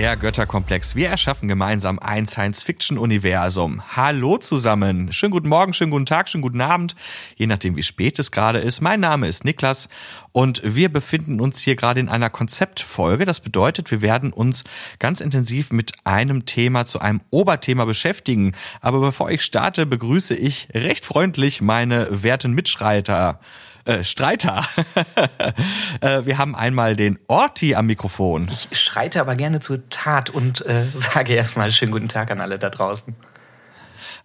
Der Götterkomplex. Wir erschaffen gemeinsam ein Science-Fiction-Universum. Hallo zusammen. Schönen guten Morgen, schönen guten Tag, schönen guten Abend. Je nachdem, wie spät es gerade ist. Mein Name ist Niklas und wir befinden uns hier gerade in einer Konzeptfolge. Das bedeutet, wir werden uns ganz intensiv mit einem Thema zu einem Oberthema beschäftigen. Aber bevor ich starte, begrüße ich recht freundlich meine werten Mitschreiter äh, Streiter. äh, wir haben einmal den Orti am Mikrofon. Ich schreite aber gerne zur Tat und äh, sage erstmal schönen guten Tag an alle da draußen.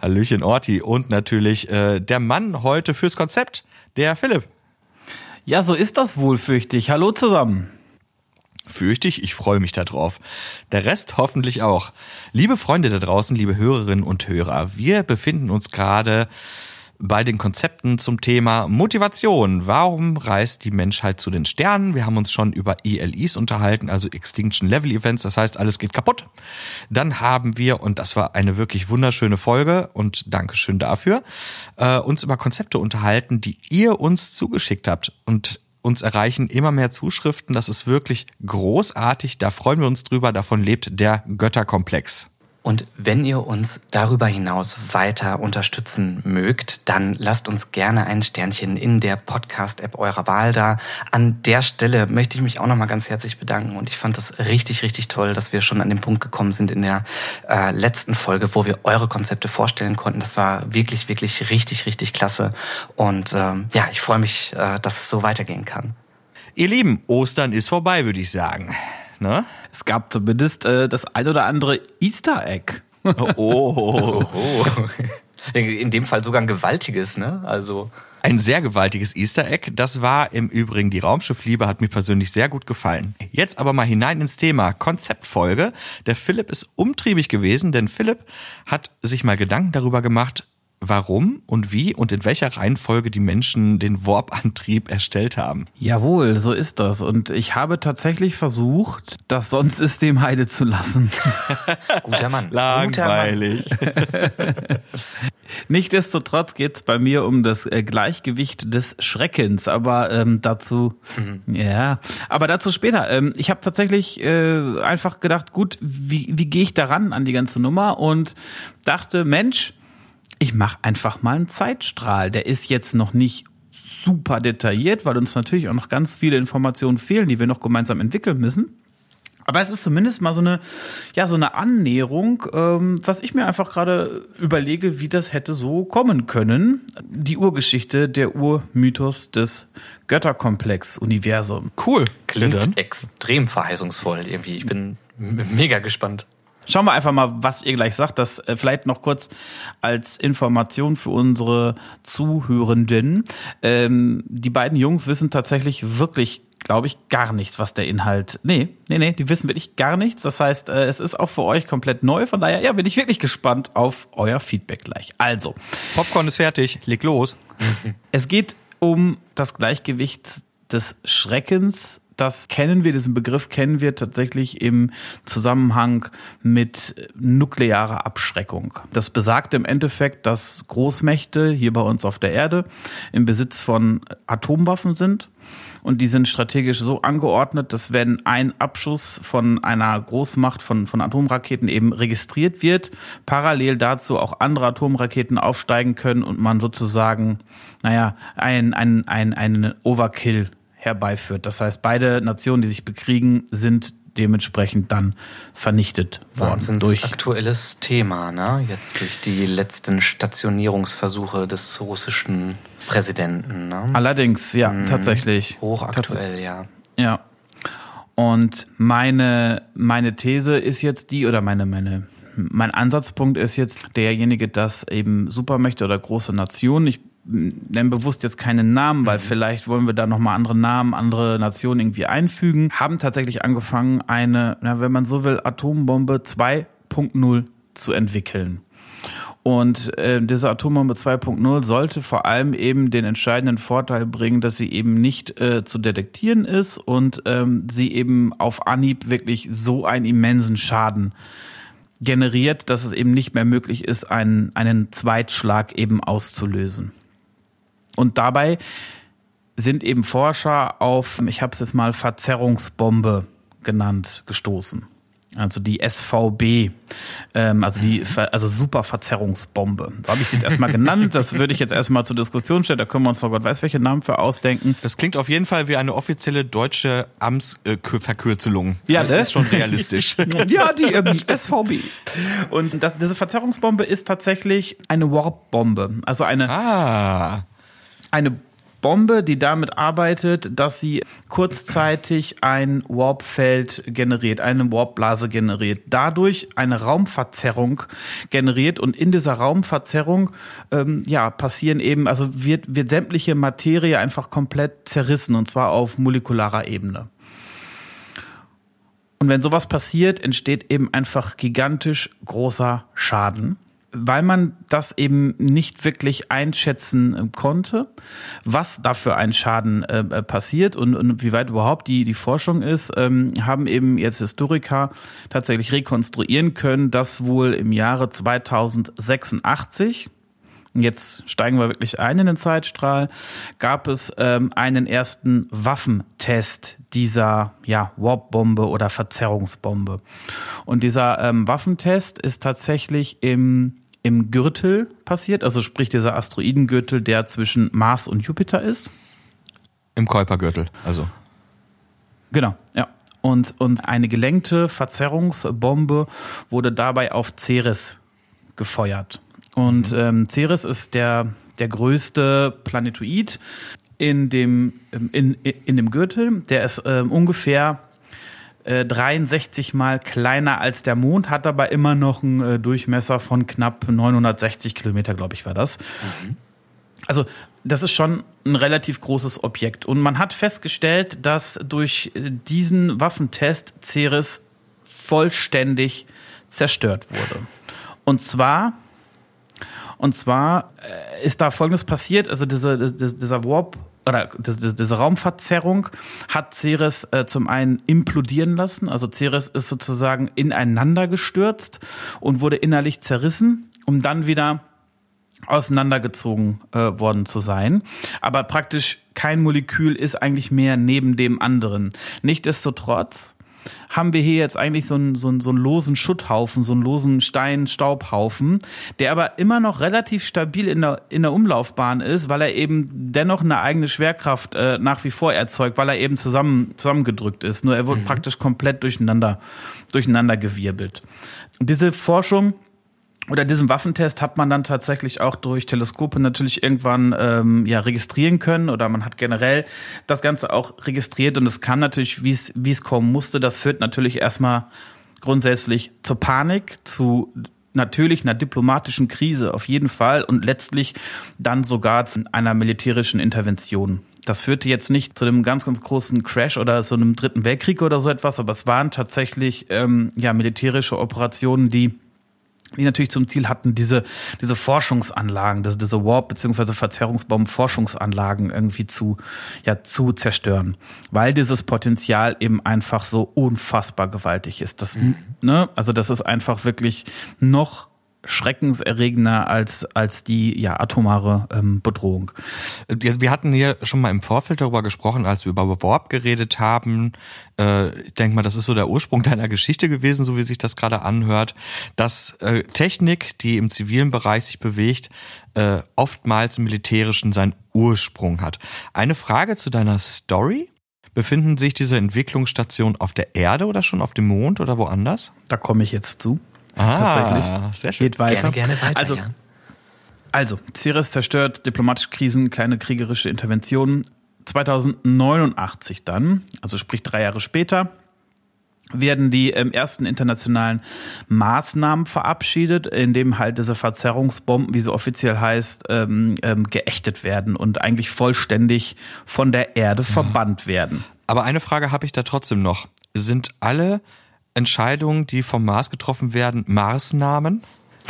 Hallöchen Orti und natürlich äh, der Mann heute fürs Konzept, der Philipp. Ja, so ist das wohl, fürchte ich. Hallo zusammen. Fürchte ich, ich freue mich darauf. Der Rest hoffentlich auch. Liebe Freunde da draußen, liebe Hörerinnen und Hörer, wir befinden uns gerade bei den Konzepten zum Thema Motivation. Warum reist die Menschheit zu den Sternen? Wir haben uns schon über ELEs unterhalten, also Extinction Level Events, das heißt, alles geht kaputt. Dann haben wir, und das war eine wirklich wunderschöne Folge und Dankeschön dafür, äh, uns über Konzepte unterhalten, die ihr uns zugeschickt habt. Und uns erreichen immer mehr Zuschriften. Das ist wirklich großartig. Da freuen wir uns drüber. Davon lebt der Götterkomplex. Und wenn ihr uns darüber hinaus weiter unterstützen mögt, dann lasst uns gerne ein Sternchen in der Podcast-App eurer Wahl da. An der Stelle möchte ich mich auch nochmal ganz herzlich bedanken und ich fand das richtig, richtig toll, dass wir schon an den Punkt gekommen sind in der äh, letzten Folge, wo wir eure Konzepte vorstellen konnten. Das war wirklich, wirklich richtig, richtig klasse. Und ähm, ja, ich freue mich, äh, dass es so weitergehen kann. Ihr Lieben, Ostern ist vorbei, würde ich sagen. Ne? Es gab zumindest äh, das ein oder andere Easter Egg. Oh. oh. oh. In dem Fall sogar ein gewaltiges, ne? Also. Ein sehr gewaltiges Easter Egg. Das war im Übrigen die Raumschiffliebe, hat mir persönlich sehr gut gefallen. Jetzt aber mal hinein ins Thema Konzeptfolge. Der Philipp ist umtriebig gewesen, denn Philipp hat sich mal Gedanken darüber gemacht, warum und wie und in welcher Reihenfolge die Menschen den Warp-Antrieb erstellt haben. Jawohl, so ist das. Und ich habe tatsächlich versucht, das Sonnensystem heide zu lassen. Guter Mann. Langweilig. Nichtsdestotrotz geht es bei mir um das äh, Gleichgewicht des Schreckens, aber ähm, dazu, mhm. ja, aber dazu später. Ähm, ich habe tatsächlich äh, einfach gedacht, gut, wie, wie gehe ich daran an die ganze Nummer und dachte, Mensch, ich mache einfach mal einen Zeitstrahl. Der ist jetzt noch nicht super detailliert, weil uns natürlich auch noch ganz viele Informationen fehlen, die wir noch gemeinsam entwickeln müssen. Aber es ist zumindest mal so eine, ja, so eine Annäherung, ähm, was ich mir einfach gerade überlege, wie das hätte so kommen können. Die Urgeschichte, der Urmythos des Götterkomplex-Universum. Cool. Klingt extrem verheißungsvoll irgendwie. Ich bin mega gespannt. Schauen wir einfach mal, was ihr gleich sagt. Das äh, vielleicht noch kurz als Information für unsere Zuhörenden. Ähm, die beiden Jungs wissen tatsächlich wirklich, glaube ich, gar nichts, was der Inhalt. Nee, nee, nee, die wissen wirklich gar nichts. Das heißt, äh, es ist auch für euch komplett neu. Von daher, ja, bin ich wirklich gespannt auf euer Feedback gleich. Also. Popcorn ist fertig. Leg los. es geht um das Gleichgewicht des Schreckens das kennen wir, diesen Begriff kennen wir tatsächlich im Zusammenhang mit nuklearer Abschreckung. Das besagt im Endeffekt, dass Großmächte hier bei uns auf der Erde im Besitz von Atomwaffen sind. Und die sind strategisch so angeordnet, dass wenn ein Abschuss von einer Großmacht von, von Atomraketen eben registriert wird, parallel dazu auch andere Atomraketen aufsteigen können und man sozusagen, naja, ein, ein, ein, einen Overkill herbeiführt. Das heißt, beide Nationen, die sich bekriegen, sind dementsprechend dann vernichtet worden. Durch aktuelles Thema, ne? Jetzt durch die letzten Stationierungsversuche des russischen Präsidenten. Ne? Allerdings, ja, mhm. tatsächlich. Hochaktuell, ja. Ja. Und meine, meine These ist jetzt die, oder meine, meine, mein Ansatzpunkt ist jetzt derjenige, dass eben Supermächte oder große Nationen, ich nennen bewusst jetzt keinen Namen, weil mhm. vielleicht wollen wir da nochmal andere Namen, andere Nationen irgendwie einfügen, haben tatsächlich angefangen, eine, na, wenn man so will, Atombombe 2.0 zu entwickeln. Und äh, diese Atombombe 2.0 sollte vor allem eben den entscheidenden Vorteil bringen, dass sie eben nicht äh, zu detektieren ist und ähm, sie eben auf Anhieb wirklich so einen immensen Schaden generiert, dass es eben nicht mehr möglich ist, einen, einen Zweitschlag eben auszulösen. Und dabei sind eben Forscher auf, ich habe es jetzt mal Verzerrungsbombe genannt, gestoßen. also die SVB, ähm, also die also Superverzerrungsbombe. So habe ich sie jetzt erstmal genannt. Das würde ich jetzt erstmal zur Diskussion stellen. Da können wir uns noch Gott weiß welche Namen für ausdenken. Das klingt auf jeden Fall wie eine offizielle deutsche Amtsverkürzelung. Ja, ne? Das ist schon realistisch. ja, die ähm, SVB. Und das, diese Verzerrungsbombe ist tatsächlich eine Warp-Bombe. Also eine, ah. Eine Bombe, die damit arbeitet, dass sie kurzzeitig ein Warpfeld generiert, eine Warpblase generiert, dadurch eine Raumverzerrung generiert und in dieser Raumverzerrung ähm, ja passieren eben, also wird wird sämtliche Materie einfach komplett zerrissen und zwar auf molekularer Ebene. Und wenn sowas passiert, entsteht eben einfach gigantisch großer Schaden weil man das eben nicht wirklich einschätzen äh, konnte, was da für ein Schaden äh, äh, passiert und, und wie weit überhaupt die, die Forschung ist, ähm, haben eben jetzt Historiker tatsächlich rekonstruieren können, dass wohl im Jahre 2086 jetzt steigen wir wirklich ein in den Zeitstrahl, gab es ähm, einen ersten Waffentest dieser ja, Warp-Bombe oder Verzerrungsbombe. Und dieser ähm, Waffentest ist tatsächlich im im Gürtel passiert, also sprich dieser Asteroidengürtel, der zwischen Mars und Jupiter ist. Im Kuipergürtel, also. Genau, ja. Und, und eine gelenkte Verzerrungsbombe wurde dabei auf Ceres gefeuert. Und mhm. ähm, Ceres ist der, der größte Planetoid in dem, in, in dem Gürtel. Der ist ähm, ungefähr 63 äh, mal kleiner als der Mond, hat aber immer noch einen äh, Durchmesser von knapp 960 Kilometer, glaube ich, war das. Mhm. Also das ist schon ein relativ großes Objekt. Und man hat festgestellt, dass durch äh, diesen Waffentest Ceres vollständig zerstört wurde. Und zwar, und zwar ist da Folgendes passiert, also diese, dieser Warp oder diese Raumverzerrung hat Ceres äh, zum einen implodieren lassen. Also Ceres ist sozusagen ineinander gestürzt und wurde innerlich zerrissen, um dann wieder auseinandergezogen äh, worden zu sein. Aber praktisch kein Molekül ist eigentlich mehr neben dem anderen. Nichtsdestotrotz haben wir hier jetzt eigentlich so einen, so einen, so einen losen Schutthaufen, so einen losen Stein-Staubhaufen, der aber immer noch relativ stabil in der, in der Umlaufbahn ist, weil er eben dennoch eine eigene Schwerkraft äh, nach wie vor erzeugt, weil er eben zusammen, zusammengedrückt ist. Nur er wird mhm. praktisch komplett durcheinander, durcheinander gewirbelt. Und diese Forschung oder diesen Waffentest hat man dann tatsächlich auch durch Teleskope natürlich irgendwann ähm, ja registrieren können oder man hat generell das Ganze auch registriert und es kam natürlich, wie es wie es kommen musste. Das führt natürlich erstmal grundsätzlich zur Panik, zu natürlich einer diplomatischen Krise auf jeden Fall und letztlich dann sogar zu einer militärischen Intervention. Das führte jetzt nicht zu einem ganz, ganz großen Crash oder so einem dritten Weltkrieg oder so etwas, aber es waren tatsächlich ähm, ja militärische Operationen, die die natürlich zum Ziel hatten, diese, diese Forschungsanlagen, diese, diese Warp- bzw. Verzerrungsbomben-Forschungsanlagen irgendwie zu, ja, zu zerstören. Weil dieses Potenzial eben einfach so unfassbar gewaltig ist. Das, mhm. ne, also das ist einfach wirklich noch schreckenserregender als, als die ja, atomare ähm, Bedrohung. Wir hatten hier schon mal im Vorfeld darüber gesprochen, als wir über Warp geredet haben. Äh, ich denke mal, das ist so der Ursprung deiner Geschichte gewesen, so wie sich das gerade anhört, dass äh, Technik, die im zivilen Bereich sich bewegt, äh, oftmals im militärischen seinen Ursprung hat. Eine Frage zu deiner Story. Befinden sich diese Entwicklungsstationen auf der Erde oder schon auf dem Mond oder woanders? Da komme ich jetzt zu. Ah, tatsächlich. Sehr schön. Geht weiter. Gerne, gerne weiter. Also, ja. also Ceres zerstört diplomatische Krisen, kleine kriegerische Interventionen. 2089 dann, also sprich drei Jahre später, werden die ähm, ersten internationalen Maßnahmen verabschiedet, in dem halt diese Verzerrungsbomben, wie sie offiziell heißt, ähm, ähm, geächtet werden und eigentlich vollständig von der Erde verbannt werden. Aber eine Frage habe ich da trotzdem noch. Sind alle Entscheidungen, die vom Mars getroffen werden, Marsnamen?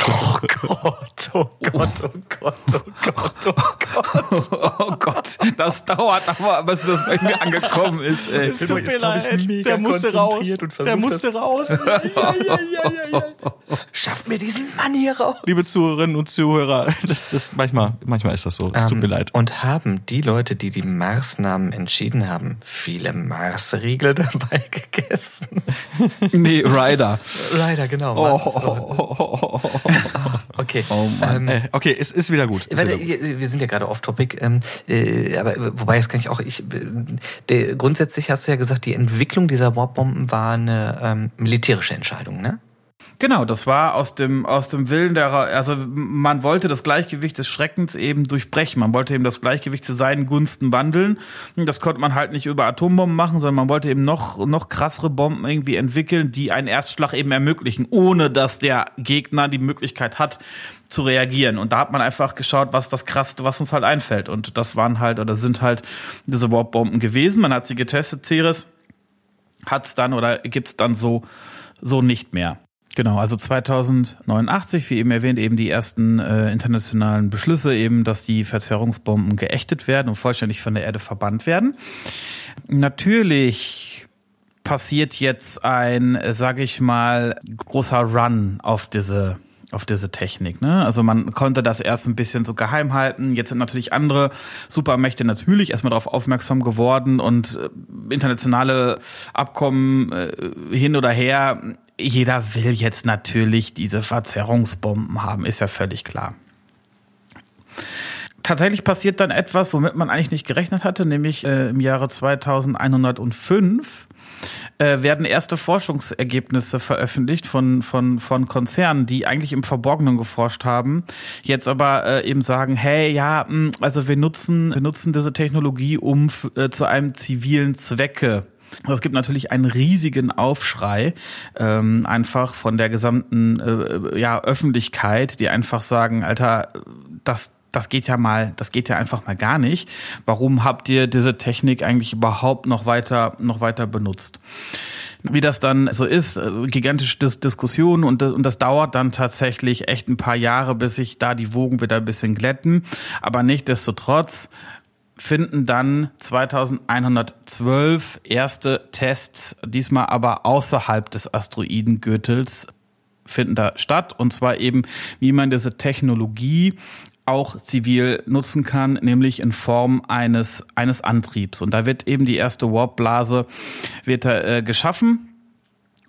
Oh Gott, oh Gott, oh Gott, oh Gott, oh Gott. Oh Gott, das dauert aber, bis das bei mir angekommen ist. Ey. Es tut mir leid, der musste raus. Der musste raus. Ja, ja, ja. Schaff mir diesen Mann hier raus. Liebe Zuhörerinnen und Zuhörer, das, das, manchmal, manchmal ist das so. Es tut mir Ähm, leid. Und haben die Leute, die die Marsnamen entschieden haben, viele Marsriegel dabei gegessen? Nee, Ryder. Leider, genau. Oh, Okay. Mann. Ähm, Äh, okay, es ist wieder gut. Ist Warte, wieder gut. wir sind ja gerade off-topic, ähm, äh, aber wobei das kann ich auch. Ich, äh, der, grundsätzlich hast du ja gesagt, die Entwicklung dieser Warp-Bomben war eine ähm, militärische Entscheidung, ne? Genau, das war aus dem, aus dem Willen der, also man wollte das Gleichgewicht des Schreckens eben durchbrechen. Man wollte eben das Gleichgewicht zu seinen Gunsten wandeln. Das konnte man halt nicht über Atombomben machen, sondern man wollte eben noch, noch krassere Bomben irgendwie entwickeln, die einen Erstschlag eben ermöglichen, ohne dass der Gegner die Möglichkeit hat, zu reagieren. Und da hat man einfach geschaut, was das Krasseste, was uns halt einfällt. Und das waren halt, oder sind halt diese Warp-Bomben gewesen. Man hat sie getestet, Ceres hat's dann oder gibt's dann so, so nicht mehr. Genau, also 2089, wie eben erwähnt, eben die ersten äh, internationalen Beschlüsse eben, dass die Verzerrungsbomben geächtet werden und vollständig von der Erde verbannt werden. Natürlich passiert jetzt ein, sage ich mal, großer Run auf diese auf diese Technik. Ne? Also man konnte das erst ein bisschen so geheim halten. Jetzt sind natürlich andere Supermächte natürlich erstmal darauf aufmerksam geworden und äh, internationale Abkommen äh, hin oder her. Jeder will jetzt natürlich diese Verzerrungsbomben haben, ist ja völlig klar. Tatsächlich passiert dann etwas, womit man eigentlich nicht gerechnet hatte, nämlich äh, im Jahre 2105 äh, werden erste Forschungsergebnisse veröffentlicht von, von, von Konzernen, die eigentlich im Verborgenen geforscht haben, jetzt aber äh, eben sagen, hey, ja, mh, also wir nutzen, wir nutzen diese Technologie, um äh, zu einem zivilen Zwecke es gibt natürlich einen riesigen Aufschrei, ähm, einfach von der gesamten äh, ja, Öffentlichkeit, die einfach sagen, Alter, das, das geht ja mal, das geht ja einfach mal gar nicht. Warum habt ihr diese Technik eigentlich überhaupt noch weiter, noch weiter benutzt? Wie das dann so ist, äh, gigantische Dis Diskussionen und das, und das dauert dann tatsächlich echt ein paar Jahre, bis sich da die Wogen wieder ein bisschen glätten. Aber nichtdestotrotz finden dann 2112 erste Tests, diesmal aber außerhalb des Asteroidengürtels, finden da statt. Und zwar eben, wie man diese Technologie auch zivil nutzen kann, nämlich in Form eines, eines Antriebs. Und da wird eben die erste Warpblase wird da, äh, geschaffen.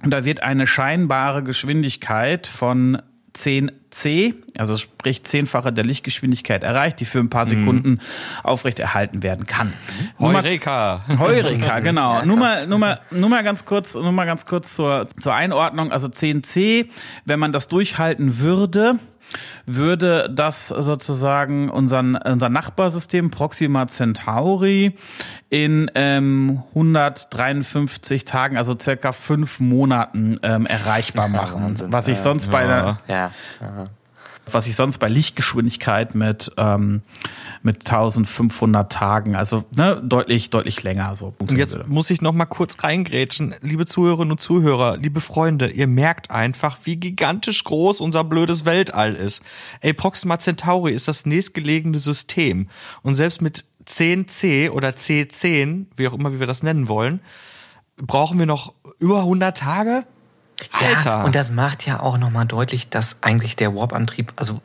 Und da wird eine scheinbare Geschwindigkeit von 10 C, also sprich zehnfache der Lichtgeschwindigkeit erreicht, die für ein paar Sekunden aufrecht erhalten werden kann. Heureka. Heureka, genau. nur mal, nur mal, nur mal ganz kurz, nur mal ganz kurz zur, zur Einordnung. Also 10C, wenn man das durchhalten würde, würde das sozusagen unseren, unser Nachbarsystem Proxima Centauri in ähm, 153 Tagen, also circa fünf Monaten ähm, erreichbar machen. Was ich sonst bei einer, Ja. Aha. Was ich sonst bei Lichtgeschwindigkeit mit ähm, mit 1500 Tagen, also ne, deutlich deutlich länger so. Und jetzt muss ich noch mal kurz reingrätschen. Liebe Zuhörerinnen und Zuhörer, liebe Freunde, ihr merkt einfach, wie gigantisch groß unser blödes Weltall ist. Ey, Proxima Centauri ist das nächstgelegene System. Und selbst mit 10C oder C10, wie auch immer wie wir das nennen wollen, brauchen wir noch über 100 Tage? Alter! Ja, und das macht ja auch nochmal deutlich, dass eigentlich der Warp-Antrieb, also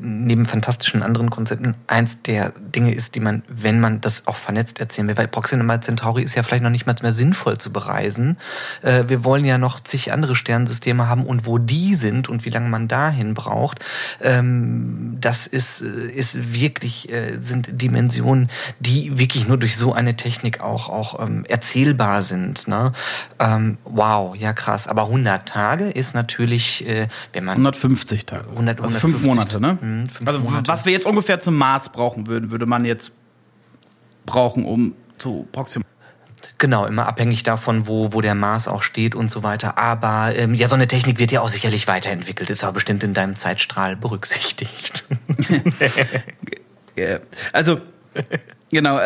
neben fantastischen anderen Konzepten, eins der Dinge ist, die man, wenn man das auch vernetzt erzählen will, weil Proxima Centauri ist ja vielleicht noch nicht mal mehr sinnvoll zu bereisen. Äh, wir wollen ja noch zig andere Sternensysteme haben und wo die sind und wie lange man dahin braucht, ähm, das ist, äh, ist wirklich, äh, sind Dimensionen, die wirklich nur durch so eine Technik auch, auch ähm, erzählbar sind. Ne? Ähm, wow, ja krass. Aber 100 Tage ist natürlich, äh, wenn man 150 Tage. 100, also fünf 150. Monate, ne? Mhm, also Monate. was wir jetzt ungefähr zum Mars brauchen würden, würde man jetzt brauchen, um zu Proxima. Genau, immer abhängig davon, wo, wo der Mars auch steht und so weiter. Aber ähm, ja, so eine Technik wird ja auch sicherlich weiterentwickelt, ist aber bestimmt in deinem Zeitstrahl berücksichtigt. Äh, Also, genau.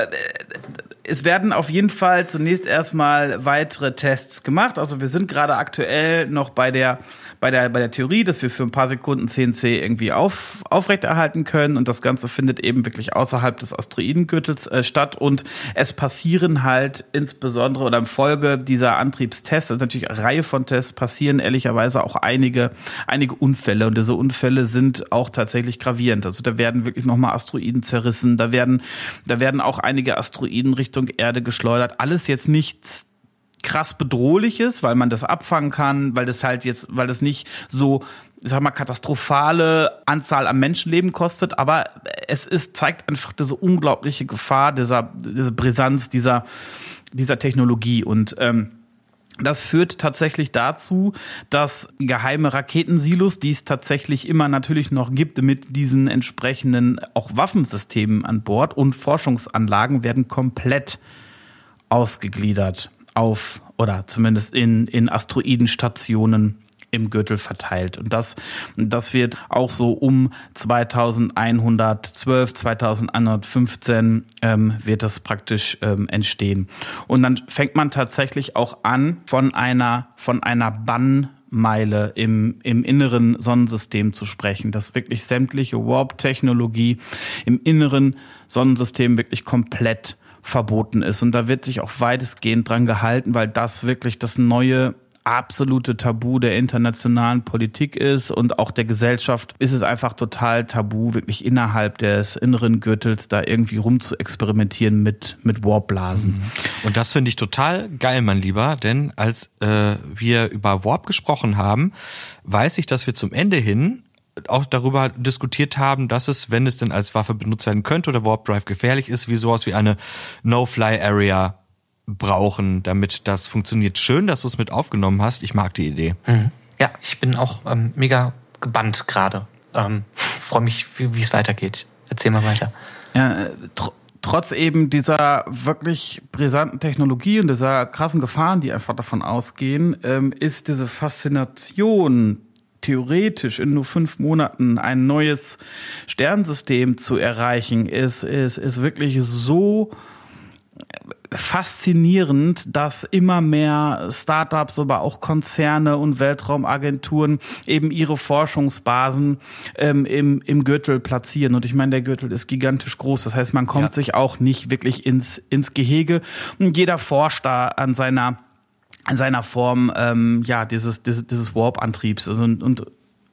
Es werden auf jeden Fall zunächst erstmal weitere Tests gemacht. Also wir sind gerade aktuell noch bei der bei der, bei der Theorie, dass wir für ein paar Sekunden CNC irgendwie auf, aufrechterhalten können und das Ganze findet eben wirklich außerhalb des Asteroidengürtels äh, statt und es passieren halt insbesondere oder im Folge dieser Antriebstests, also natürlich eine Reihe von Tests, passieren ehrlicherweise auch einige, einige Unfälle und diese Unfälle sind auch tatsächlich gravierend. Also da werden wirklich nochmal Asteroiden zerrissen, da werden, da werden auch einige Asteroiden Richtung Erde geschleudert. Alles jetzt nichts krass bedrohliches, weil man das abfangen kann, weil das halt jetzt, weil das nicht so, ich sag mal, katastrophale Anzahl an Menschenleben kostet, aber es ist, zeigt einfach diese unglaubliche Gefahr, dieser, diese Brisanz dieser, dieser Technologie und, ähm, das führt tatsächlich dazu, dass geheime Raketensilos, die es tatsächlich immer natürlich noch gibt, mit diesen entsprechenden auch Waffensystemen an Bord und Forschungsanlagen werden komplett ausgegliedert auf oder zumindest in, in Asteroidenstationen im Gürtel verteilt. Und das, das wird auch so um 2112, 2115 ähm, wird das praktisch ähm, entstehen. Und dann fängt man tatsächlich auch an von einer, von einer Bannmeile im, im inneren Sonnensystem zu sprechen, dass wirklich sämtliche Warp-Technologie im inneren Sonnensystem wirklich komplett verboten ist. Und da wird sich auch weitestgehend dran gehalten, weil das wirklich das neue absolute Tabu der internationalen Politik ist und auch der Gesellschaft ist es einfach total tabu, wirklich innerhalb des inneren Gürtels da irgendwie rum zu experimentieren mit, mit Warpblasen. Mhm. Und das finde ich total geil, mein Lieber, denn als äh, wir über Warp gesprochen haben, weiß ich, dass wir zum Ende hin auch darüber diskutiert haben, dass es, wenn es denn als Waffe benutzt werden könnte oder Warp Drive gefährlich ist, wie sowas wie eine No-Fly-Area brauchen, damit das funktioniert. Schön, dass du es mit aufgenommen hast. Ich mag die Idee. Mhm. Ja, ich bin auch ähm, mega gebannt gerade. Ähm, Freue mich, wie es weitergeht. Erzähl mal weiter. Ja, äh, tr trotz eben dieser wirklich brisanten Technologie und dieser krassen Gefahren, die einfach davon ausgehen, ähm, ist diese Faszination theoretisch in nur fünf Monaten ein neues Sternsystem zu erreichen, ist, ist, ist wirklich so faszinierend, dass immer mehr Startups, aber auch Konzerne und Weltraumagenturen eben ihre Forschungsbasen ähm, im, im Gürtel platzieren. Und ich meine, der Gürtel ist gigantisch groß. Das heißt, man kommt ja. sich auch nicht wirklich ins, ins Gehege. Und jeder forscht da an seiner in seiner Form ähm, ja dieses dieses, dieses Warp-Antriebs also, und, und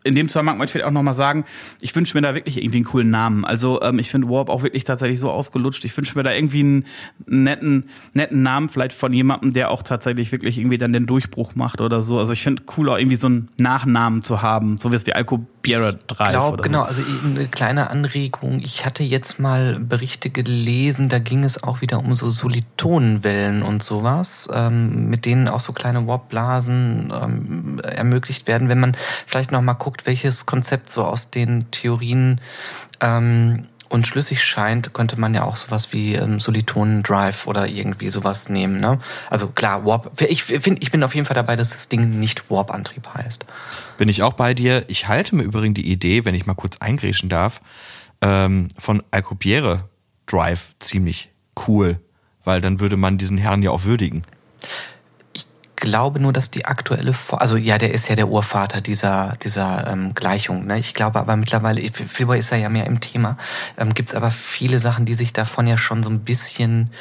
in dem Zusammenhang möchte ich auch nochmal sagen, ich wünsche mir da wirklich irgendwie einen coolen Namen. Also ähm, ich finde Warp auch wirklich tatsächlich so ausgelutscht. Ich wünsche mir da irgendwie einen netten, netten Namen, vielleicht von jemandem, der auch tatsächlich wirklich irgendwie dann den Durchbruch macht oder so. Also ich finde cool, auch irgendwie so einen Nachnamen zu haben, so wie es wie Alcobiera Drive. Glaub, genau, so. also eine kleine Anregung. Ich hatte jetzt mal Berichte gelesen, da ging es auch wieder um so Solitonenwellen und sowas, ähm, mit denen auch so kleine Warpblasen ähm, ermöglicht werden. Wenn man vielleicht noch mal guckt, guckt, welches Konzept so aus den Theorien ähm, und schlüssig scheint, könnte man ja auch sowas wie ähm, Solitonen Drive oder irgendwie sowas nehmen. Ne? Also klar, Warp. Ich finde, ich bin auf jeden Fall dabei, dass das Ding nicht Warp-Antrieb heißt. Bin ich auch bei dir. Ich halte mir übrigens die Idee, wenn ich mal kurz eingrätschen darf, ähm, von Alcubierre Drive ziemlich cool, weil dann würde man diesen Herrn ja auch würdigen glaube nur, dass die aktuelle, also ja, der ist ja der Urvater dieser dieser ähm, Gleichung. Ne? Ich glaube aber mittlerweile, Filboy ist ja, ja mehr im Thema, ähm, gibt es aber viele Sachen, die sich davon ja schon so ein bisschen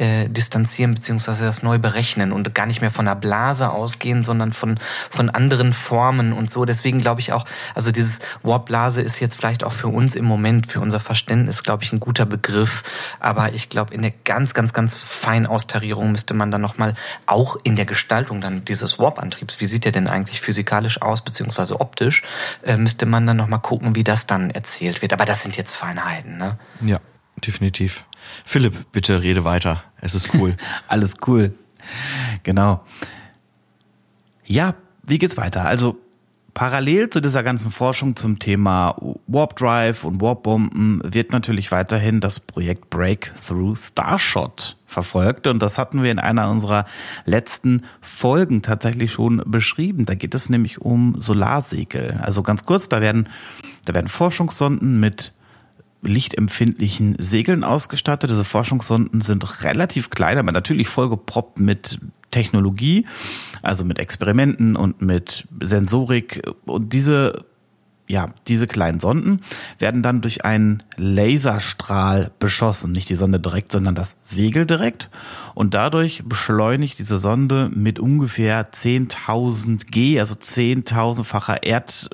äh, distanzieren beziehungsweise das neu berechnen und gar nicht mehr von der Blase ausgehen, sondern von von anderen Formen und so. Deswegen glaube ich auch, also dieses Warp-Blase ist jetzt vielleicht auch für uns im Moment, für unser Verständnis, glaube ich, ein guter Begriff. Aber ich glaube, in der ganz, ganz, ganz feinen Austarierung müsste man dann nochmal auch in der Gestaltung dann dieses Warp-Antriebs, wie sieht der denn eigentlich physikalisch aus, beziehungsweise optisch, äh, müsste man dann nochmal gucken, wie das dann erzählt wird. Aber das sind jetzt Feinheiten, ne? Ja, definitiv. Philipp, bitte rede weiter. Es ist cool. Alles cool. Genau. Ja, wie geht's weiter? Also parallel zu dieser ganzen Forschung zum Thema Warp Drive und Warp Bomben wird natürlich weiterhin das Projekt Breakthrough Starshot verfolgt und das hatten wir in einer unserer letzten Folgen tatsächlich schon beschrieben. Da geht es nämlich um Solarsegel. Also ganz kurz, da werden da werden Forschungssonden mit lichtempfindlichen Segeln ausgestattet. Diese Forschungssonden sind relativ klein, aber natürlich vollgeproppt mit Technologie, also mit Experimenten und mit Sensorik. Und diese ja, diese kleinen Sonden werden dann durch einen Laserstrahl beschossen. Nicht die Sonde direkt, sondern das Segel direkt. Und dadurch beschleunigt diese Sonde mit ungefähr 10.000 G, also 10.000-facher Erd,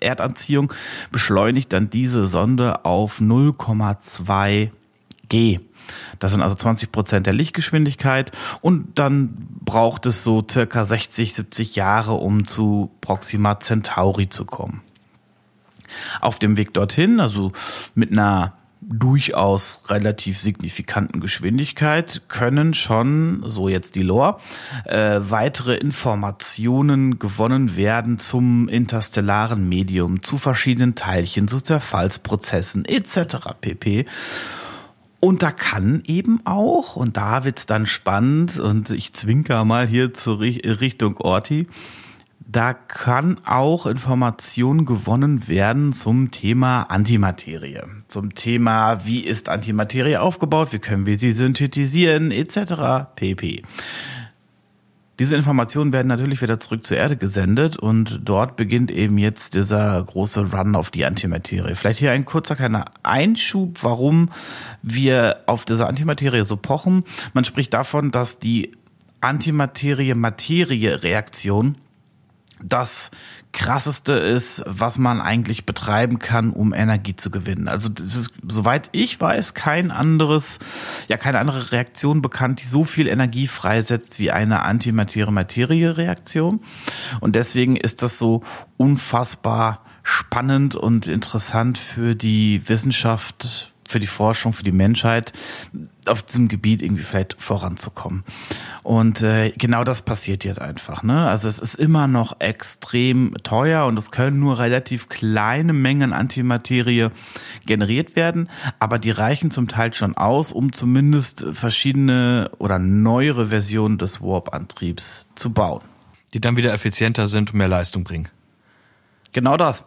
Erdanziehung, beschleunigt dann diese Sonde auf 0,2 G. Das sind also 20 Prozent der Lichtgeschwindigkeit und dann braucht es so circa 60, 70 Jahre, um zu Proxima Centauri zu kommen. Auf dem Weg dorthin, also mit einer durchaus relativ signifikanten Geschwindigkeit können schon, so jetzt die Lore, äh, weitere Informationen gewonnen werden zum interstellaren Medium, zu verschiedenen Teilchen, zu Zerfallsprozessen etc. pp. Und da kann eben auch, und da wird's dann spannend, und ich zwinker mal hier zur Richtung Orti, da kann auch Information gewonnen werden zum Thema Antimaterie, zum Thema, wie ist Antimaterie aufgebaut, wie können wir sie synthetisieren, etc. pp. Diese Informationen werden natürlich wieder zurück zur Erde gesendet und dort beginnt eben jetzt dieser große Run auf die Antimaterie. Vielleicht hier ein kurzer kleiner Einschub, warum wir auf diese Antimaterie so pochen. Man spricht davon, dass die Antimaterie-Materie-Reaktion das krasseste ist, was man eigentlich betreiben kann, um Energie zu gewinnen. Also ist, soweit ich weiß, kein anderes, ja keine andere Reaktion bekannt, die so viel Energie freisetzt wie eine Antimaterie-Materie-Reaktion. Und deswegen ist das so unfassbar spannend und interessant für die Wissenschaft, für die Forschung, für die Menschheit, auf diesem Gebiet irgendwie vielleicht voranzukommen. Und äh, genau das passiert jetzt einfach. Ne? Also es ist immer noch extrem teuer und es können nur relativ kleine Mengen Antimaterie generiert werden, aber die reichen zum Teil schon aus, um zumindest verschiedene oder neuere Versionen des Warp-Antriebs zu bauen. Die dann wieder effizienter sind und mehr Leistung bringen. Genau das.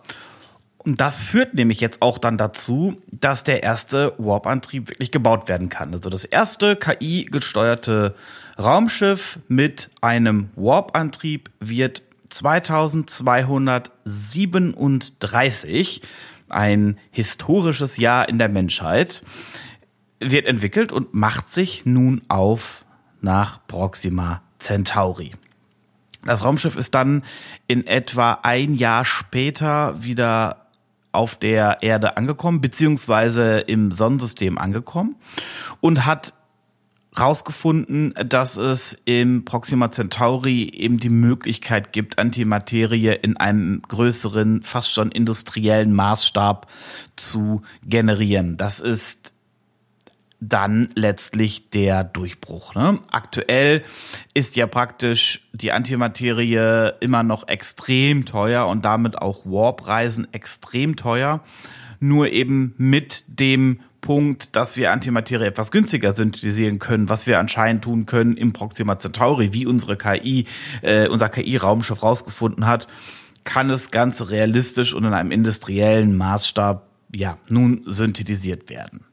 Und das führt nämlich jetzt auch dann dazu, dass der erste Warp-Antrieb wirklich gebaut werden kann. Also das erste KI-gesteuerte Raumschiff mit einem Warp-Antrieb wird 2237, ein historisches Jahr in der Menschheit, wird entwickelt und macht sich nun auf nach Proxima Centauri. Das Raumschiff ist dann in etwa ein Jahr später wieder auf der Erde angekommen, beziehungsweise im Sonnensystem angekommen und hat rausgefunden, dass es im Proxima Centauri eben die Möglichkeit gibt, Antimaterie in einem größeren, fast schon industriellen Maßstab zu generieren. Das ist dann letztlich der Durchbruch. Ne? Aktuell ist ja praktisch die Antimaterie immer noch extrem teuer und damit auch Warp-Reisen extrem teuer. Nur eben mit dem Punkt, dass wir Antimaterie etwas günstiger synthetisieren können, was wir anscheinend tun können im Proxima Centauri, wie unsere KI, äh, unser KI-Raumschiff rausgefunden hat, kann es ganz realistisch und in einem industriellen Maßstab ja nun synthetisiert werden.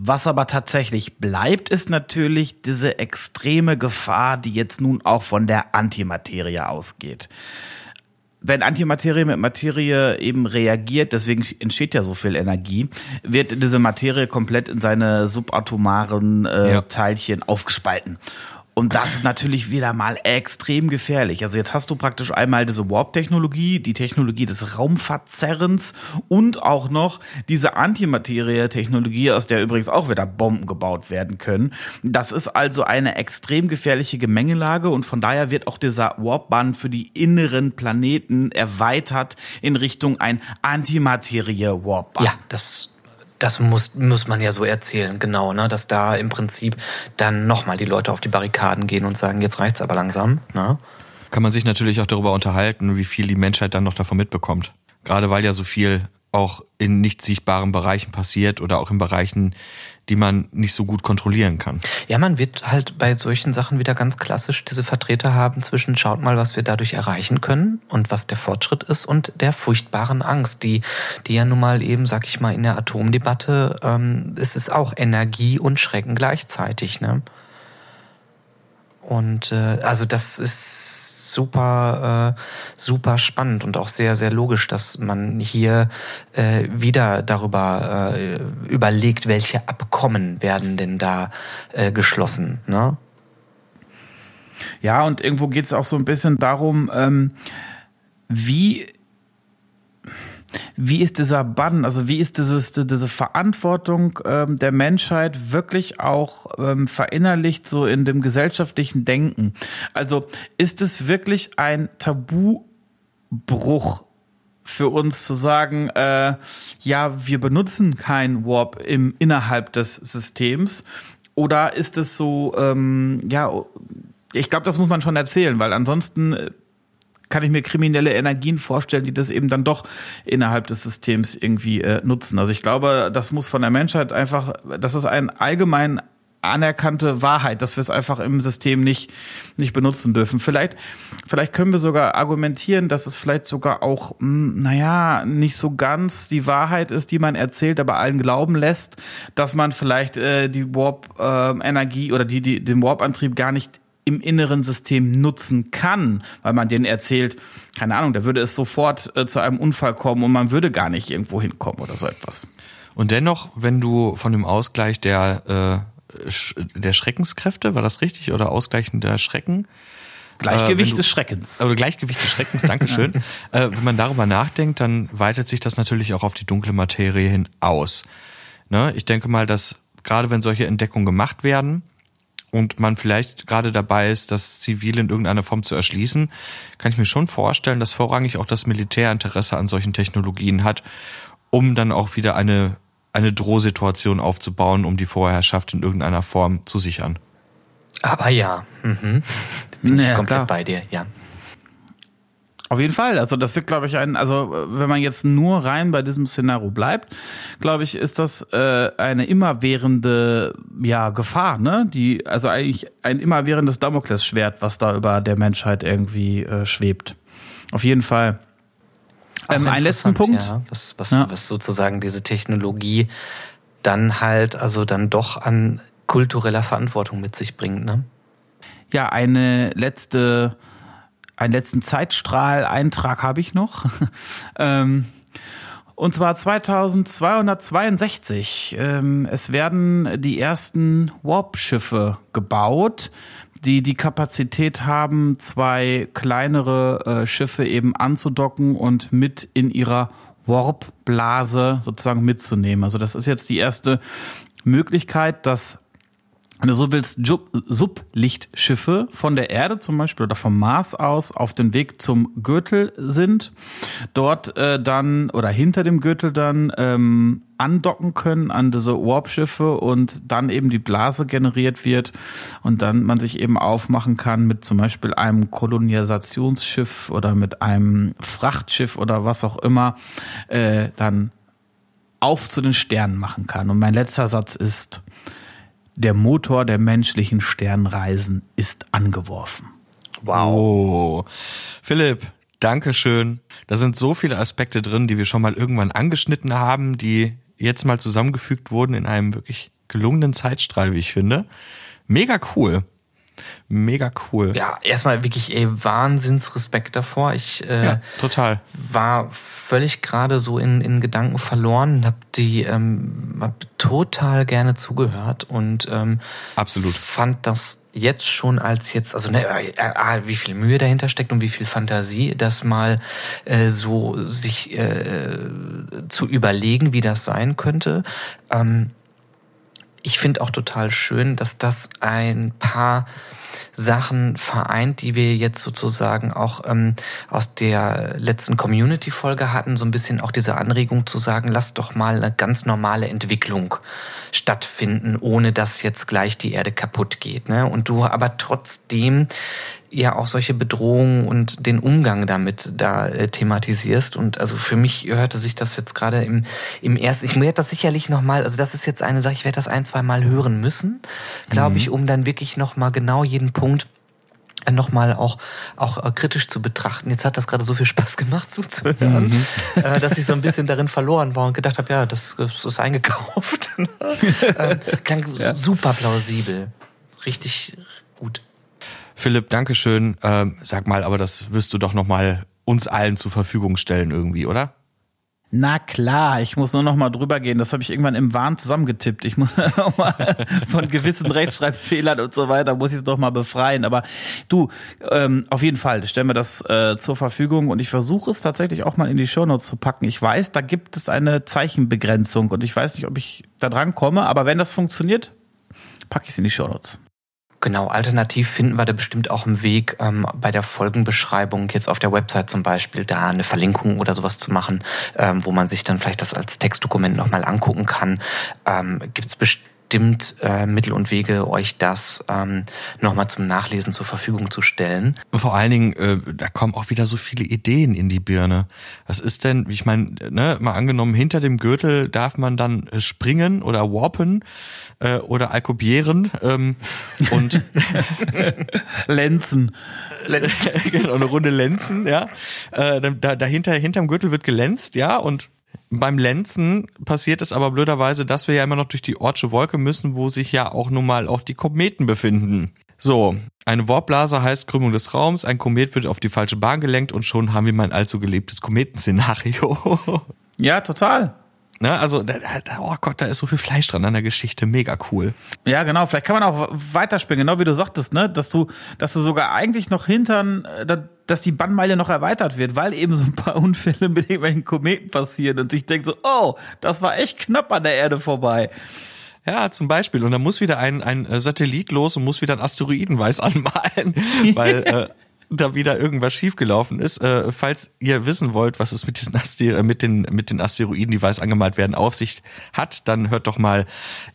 Was aber tatsächlich bleibt, ist natürlich diese extreme Gefahr, die jetzt nun auch von der Antimaterie ausgeht. Wenn Antimaterie mit Materie eben reagiert, deswegen entsteht ja so viel Energie, wird diese Materie komplett in seine subatomaren äh, ja. Teilchen aufgespalten. Und das ist natürlich wieder mal extrem gefährlich. Also jetzt hast du praktisch einmal diese Warp-Technologie, die Technologie des Raumverzerrens und auch noch diese Antimaterie-Technologie, aus der übrigens auch wieder Bomben gebaut werden können. Das ist also eine extrem gefährliche Gemengelage und von daher wird auch dieser Warp-Bann für die inneren Planeten erweitert in Richtung ein Antimaterie-Warp-Bann. Ja, das das muss, muss man ja so erzählen, genau, ne? dass da im Prinzip dann nochmal die Leute auf die Barrikaden gehen und sagen, jetzt reicht's aber langsam. Ne? Kann man sich natürlich auch darüber unterhalten, wie viel die Menschheit dann noch davon mitbekommt. Gerade weil ja so viel auch in nicht sichtbaren Bereichen passiert oder auch in Bereichen, die man nicht so gut kontrollieren kann. Ja, man wird halt bei solchen Sachen wieder ganz klassisch diese Vertreter haben zwischen schaut mal, was wir dadurch erreichen können und was der Fortschritt ist und der furchtbaren Angst, die, die ja nun mal eben, sag ich mal, in der Atomdebatte, ähm, es ist auch Energie und Schrecken gleichzeitig, ne? Und äh, also das ist super, äh, super spannend und auch sehr, sehr logisch, dass man hier äh, wieder darüber äh, überlegt, welche Abkommen werden denn da äh, geschlossen. Ne? Ja, und irgendwo geht es auch so ein bisschen darum, ähm, wie wie ist dieser Bann, also wie ist dieses, diese Verantwortung ähm, der Menschheit wirklich auch ähm, verinnerlicht so in dem gesellschaftlichen Denken? Also ist es wirklich ein Tabubruch für uns zu sagen, äh, ja, wir benutzen kein Warp im, innerhalb des Systems? Oder ist es so, ähm, ja, ich glaube, das muss man schon erzählen, weil ansonsten äh, kann ich mir kriminelle Energien vorstellen, die das eben dann doch innerhalb des Systems irgendwie äh, nutzen. Also ich glaube, das muss von der Menschheit einfach, das ist ein allgemein anerkannte Wahrheit, dass wir es einfach im System nicht, nicht benutzen dürfen. Vielleicht, vielleicht können wir sogar argumentieren, dass es vielleicht sogar auch, mh, hm, naja, nicht so ganz die Wahrheit ist, die man erzählt, aber allen glauben lässt, dass man vielleicht äh, die Warp-Energie äh, oder die, die, den Warp-Antrieb gar nicht im inneren System nutzen kann, weil man denen erzählt, keine Ahnung, da würde es sofort äh, zu einem Unfall kommen und man würde gar nicht irgendwo hinkommen oder so etwas. Und dennoch, wenn du von dem Ausgleich der, äh, der Schreckenskräfte, war das richtig, oder Ausgleichen der Schrecken? Gleichgewicht äh, du, des Schreckens. Oder Gleichgewicht des Schreckens, Dankeschön. äh, wenn man darüber nachdenkt, dann weitet sich das natürlich auch auf die dunkle Materie hin aus. Ne? Ich denke mal, dass gerade wenn solche Entdeckungen gemacht werden, und man vielleicht gerade dabei ist, das Zivil in irgendeiner Form zu erschließen, kann ich mir schon vorstellen, dass vorrangig auch das Militär Interesse an solchen Technologien hat, um dann auch wieder eine, eine Drohsituation aufzubauen, um die Vorherrschaft in irgendeiner Form zu sichern. Aber ja, mhm. bin ich komplett klar. bei dir, ja. Auf jeden Fall. Also das wird, glaube ich, ein, also wenn man jetzt nur rein bei diesem Szenario bleibt, glaube ich, ist das äh, eine immerwährende ja, Gefahr, ne? Die, also eigentlich ein immerwährendes Damoklesschwert, was da über der Menschheit irgendwie äh, schwebt. Auf jeden Fall. Ähm, ein letzten Punkt. Ja, was, was, ja. was sozusagen diese Technologie dann halt, also dann doch an kultureller Verantwortung mit sich bringt, ne? Ja, eine letzte einen letzten Zeitstrahl-Eintrag habe ich noch. ähm, und zwar 2262. Ähm, es werden die ersten Warp-Schiffe gebaut, die die Kapazität haben, zwei kleinere äh, Schiffe eben anzudocken und mit in ihrer Warp-Blase sozusagen mitzunehmen. Also das ist jetzt die erste Möglichkeit, dass wenn du so willst, Sublichtschiffe von der Erde zum Beispiel oder vom Mars aus auf den Weg zum Gürtel sind, dort äh, dann oder hinter dem Gürtel dann ähm, andocken können an diese Warp-Schiffe und dann eben die Blase generiert wird und dann man sich eben aufmachen kann mit zum Beispiel einem Kolonisationsschiff oder mit einem Frachtschiff oder was auch immer, äh, dann auf zu den Sternen machen kann. Und mein letzter Satz ist, der Motor der menschlichen Sternreisen ist angeworfen. Wow. Oh. Philipp, Dankeschön. Da sind so viele Aspekte drin, die wir schon mal irgendwann angeschnitten haben, die jetzt mal zusammengefügt wurden in einem wirklich gelungenen Zeitstrahl, wie ich finde. Mega cool. Mega cool. Ja, erstmal wirklich ey, Wahnsinnsrespekt davor. Ich äh, ja, total. war völlig gerade so in, in Gedanken verloren, hab die ähm, hab total gerne zugehört und ähm, absolut fand das jetzt schon als jetzt, also ne, äh, äh, wie viel Mühe dahinter steckt und wie viel Fantasie, das mal äh, so sich äh, zu überlegen, wie das sein könnte. Ähm, ich finde auch total schön, dass das ein paar Sachen vereint, die wir jetzt sozusagen auch ähm, aus der letzten Community-Folge hatten, so ein bisschen auch diese Anregung zu sagen, lass doch mal eine ganz normale Entwicklung stattfinden, ohne dass jetzt gleich die Erde kaputt geht. Ne? Und du aber trotzdem ja auch solche Bedrohungen und den Umgang damit da äh, thematisierst. Und also für mich hörte sich das jetzt gerade im, im ersten, ich werde das sicherlich nochmal, also das ist jetzt eine Sache, ich werde das ein, zwei Mal hören müssen, glaube mhm. ich, um dann wirklich nochmal genau jeden Punkt nochmal auch, auch äh, kritisch zu betrachten. Jetzt hat das gerade so viel Spaß gemacht zuzuhören, mhm. äh, dass ich so ein bisschen darin verloren war und gedacht habe, ja, das, das ist eingekauft. ähm, klang ja. super plausibel. Richtig gut. Philipp, Dankeschön. Ähm, sag mal, aber das wirst du doch nochmal uns allen zur Verfügung stellen irgendwie, oder? Na klar, ich muss nur noch mal drüber gehen. Das habe ich irgendwann im Wahn zusammengetippt. Ich muss mal von gewissen Rechtschreibfehlern und so weiter, muss ich es doch mal befreien. Aber du, ähm, auf jeden Fall, stellen wir das äh, zur Verfügung und ich versuche es tatsächlich auch mal in die Shownotes zu packen. Ich weiß, da gibt es eine Zeichenbegrenzung und ich weiß nicht, ob ich da dran komme, aber wenn das funktioniert, packe ich es in die Shownotes. Genau, alternativ finden wir da bestimmt auch einen Weg, ähm, bei der Folgenbeschreibung jetzt auf der Website zum Beispiel da eine Verlinkung oder sowas zu machen, ähm, wo man sich dann vielleicht das als Textdokument nochmal angucken kann. Ähm, Gibt es bestimmt bestimmt äh, Mittel und Wege, euch das ähm, nochmal zum Nachlesen zur Verfügung zu stellen. Vor allen Dingen, äh, da kommen auch wieder so viele Ideen in die Birne. Was ist denn, ich meine, ne, mal angenommen, hinter dem Gürtel darf man dann äh, springen oder warpen äh, oder alkobieren ähm, und Lenzen. genau, eine Runde Lenzen, ja. Äh, da, dahinter, hinterm Gürtel wird gelänzt, ja, und beim Lenzen passiert es aber blöderweise, dass wir ja immer noch durch die Ortsche Wolke müssen, wo sich ja auch nun mal auch die Kometen befinden. So, eine Warpblase heißt Krümmung des Raums, ein Komet wird auf die falsche Bahn gelenkt und schon haben wir mein allzu geliebtes Kometenszenario. Ja, total. Ne, also, da, da, oh Gott, da ist so viel Fleisch dran an der Geschichte, mega cool. Ja, genau. Vielleicht kann man auch weiterspielen, genau wie du sagtest, ne, dass du, dass du sogar eigentlich noch hintern, äh, dass die Bannmeile noch erweitert wird, weil eben so ein paar Unfälle mit irgendwelchen Kometen passieren und sich denkt so, oh, das war echt knapp an der Erde vorbei. Ja, zum Beispiel. Und da muss wieder ein, ein äh, Satellit los und muss wieder ein Asteroidenweiß anmalen, weil äh, da wieder irgendwas schiefgelaufen ist. Äh, falls ihr wissen wollt, was es mit diesen Aster mit den mit den Asteroiden, die weiß angemalt werden, auf sich hat, dann hört doch mal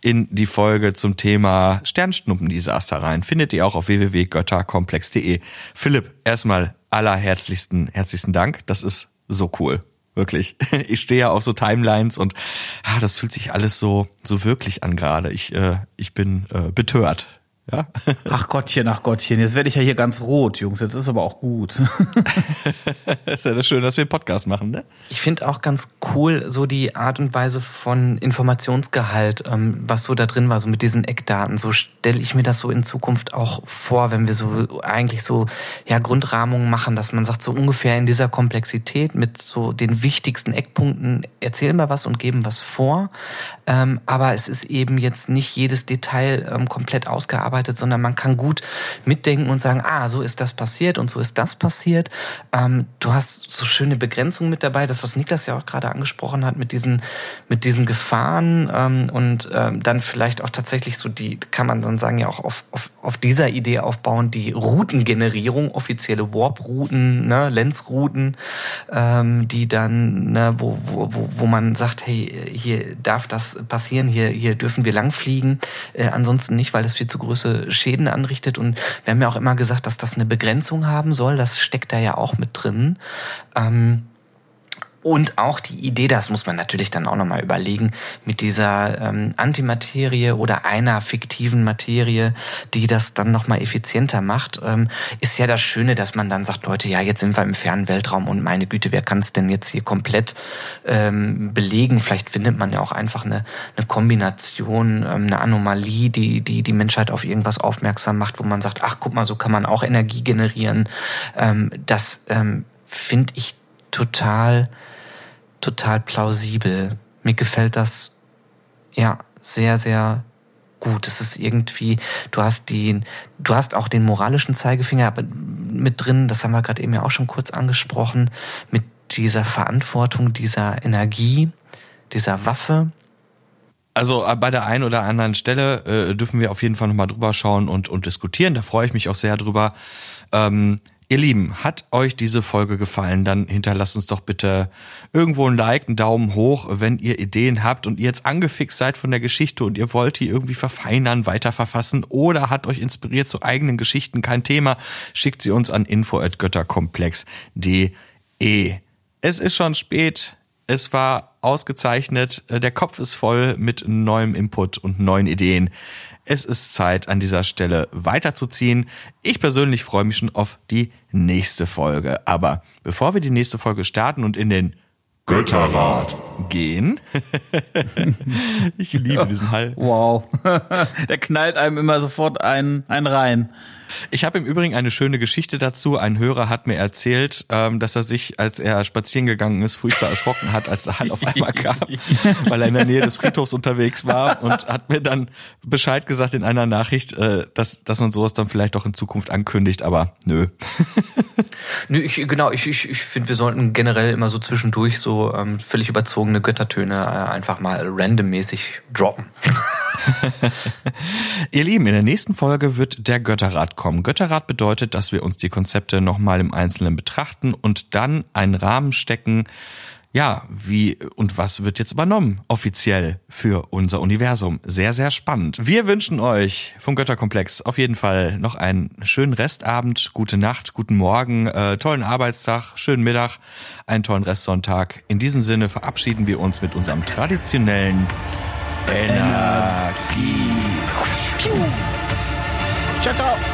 in die Folge zum Thema Sternschnuppendesaster rein. Findet ihr auch auf www.götterkomplex.de. Philipp, erstmal allerherzlichsten herzlichsten Dank. Das ist so cool. Wirklich. Ich stehe ja auf so Timelines und ah, das fühlt sich alles so so wirklich an gerade. Ich äh, ich bin äh, betört ja? Ach Gottchen, ach Gottchen, jetzt werde ich ja hier ganz rot, Jungs. Jetzt ist aber auch gut. ist ja das schön, dass wir einen Podcast machen, ne? Ich finde auch ganz cool so die Art und Weise von Informationsgehalt, ähm, was so da drin war, so mit diesen Eckdaten. So stelle ich mir das so in Zukunft auch vor, wenn wir so eigentlich so ja Grundrahmungen machen, dass man sagt, so ungefähr in dieser Komplexität mit so den wichtigsten Eckpunkten erzählen wir was und geben was vor. Ähm, aber es ist eben jetzt nicht jedes Detail ähm, komplett ausgearbeitet arbeitet, sondern man kann gut mitdenken und sagen, ah, so ist das passiert und so ist das passiert. Ähm, du hast so schöne Begrenzungen mit dabei, das, was Niklas ja auch gerade angesprochen hat, mit diesen, mit diesen Gefahren ähm, und ähm, dann vielleicht auch tatsächlich so die, kann man dann sagen, ja auch auf, auf, auf dieser Idee aufbauen, die Routengenerierung, offizielle Warp-Routen, ne, Lenzrouten, ähm, die dann, ne, wo, wo, wo, wo man sagt, hey, hier darf das passieren, hier, hier dürfen wir langfliegen, äh, ansonsten nicht, weil das viel zu groß große Schäden anrichtet. Und wir haben ja auch immer gesagt, dass das eine Begrenzung haben soll. Das steckt da ja auch mit drin. Ähm, und auch die Idee, das muss man natürlich dann auch nochmal überlegen, mit dieser ähm, Antimaterie oder einer fiktiven Materie, die das dann nochmal effizienter macht, ähm, ist ja das Schöne, dass man dann sagt, Leute, ja, jetzt sind wir im fernen Weltraum und meine Güte, wer kann es denn jetzt hier komplett ähm, belegen? Vielleicht findet man ja auch einfach eine, eine Kombination, ähm, eine Anomalie, die, die die Menschheit auf irgendwas aufmerksam macht, wo man sagt, ach, guck mal, so kann man auch Energie generieren. Ähm, das ähm, finde ich total total plausibel. Mir gefällt das ja sehr, sehr gut. Es ist irgendwie, du hast den, du hast auch den moralischen Zeigefinger mit drin, das haben wir gerade eben ja auch schon kurz angesprochen, mit dieser Verantwortung, dieser Energie, dieser Waffe. Also äh, bei der einen oder anderen Stelle äh, dürfen wir auf jeden Fall nochmal drüber schauen und, und diskutieren. Da freue ich mich auch sehr drüber. Ähm, Ihr Lieben, hat euch diese Folge gefallen, dann hinterlasst uns doch bitte irgendwo ein Like, einen Daumen hoch, wenn ihr Ideen habt und ihr jetzt angefixt seid von der Geschichte und ihr wollt die irgendwie verfeinern, weiterverfassen oder hat euch inspiriert zu eigenen Geschichten, kein Thema, schickt sie uns an info@götterkomplex.de. Es ist schon spät, es war ausgezeichnet, der Kopf ist voll mit neuem Input und neuen Ideen. Es ist Zeit, an dieser Stelle weiterzuziehen. Ich persönlich freue mich schon auf die nächste Folge. Aber bevor wir die nächste Folge starten und in den Götterrat gehen. ich liebe diesen Hall. Wow. Der knallt einem immer sofort einen, einen rein. Ich habe im Übrigen eine schöne Geschichte dazu. Ein Hörer hat mir erzählt, ähm, dass er sich, als er spazieren gegangen ist, furchtbar erschrocken hat, als der Hall auf einmal kam, weil er in der Nähe des Friedhofs unterwegs war und hat mir dann Bescheid gesagt in einer Nachricht, äh, dass, dass man sowas dann vielleicht auch in Zukunft ankündigt, aber nö. nö, ich, genau, ich, ich, ich finde, wir sollten generell immer so zwischendurch so ähm, völlig überzogene Göttertöne äh, einfach mal randommäßig droppen. Ihr Lieben, in der nächsten Folge wird der Götterrat kommen. Götterrat bedeutet, dass wir uns die Konzepte nochmal im Einzelnen betrachten und dann einen Rahmen stecken, ja, wie und was wird jetzt übernommen offiziell für unser Universum? Sehr, sehr spannend. Wir wünschen euch vom Götterkomplex auf jeden Fall noch einen schönen Restabend, gute Nacht, guten Morgen, äh, tollen Arbeitstag, schönen Mittag, einen tollen Restsonntag. In diesem Sinne verabschieden wir uns mit unserem traditionellen Energie. Ciao, ciao.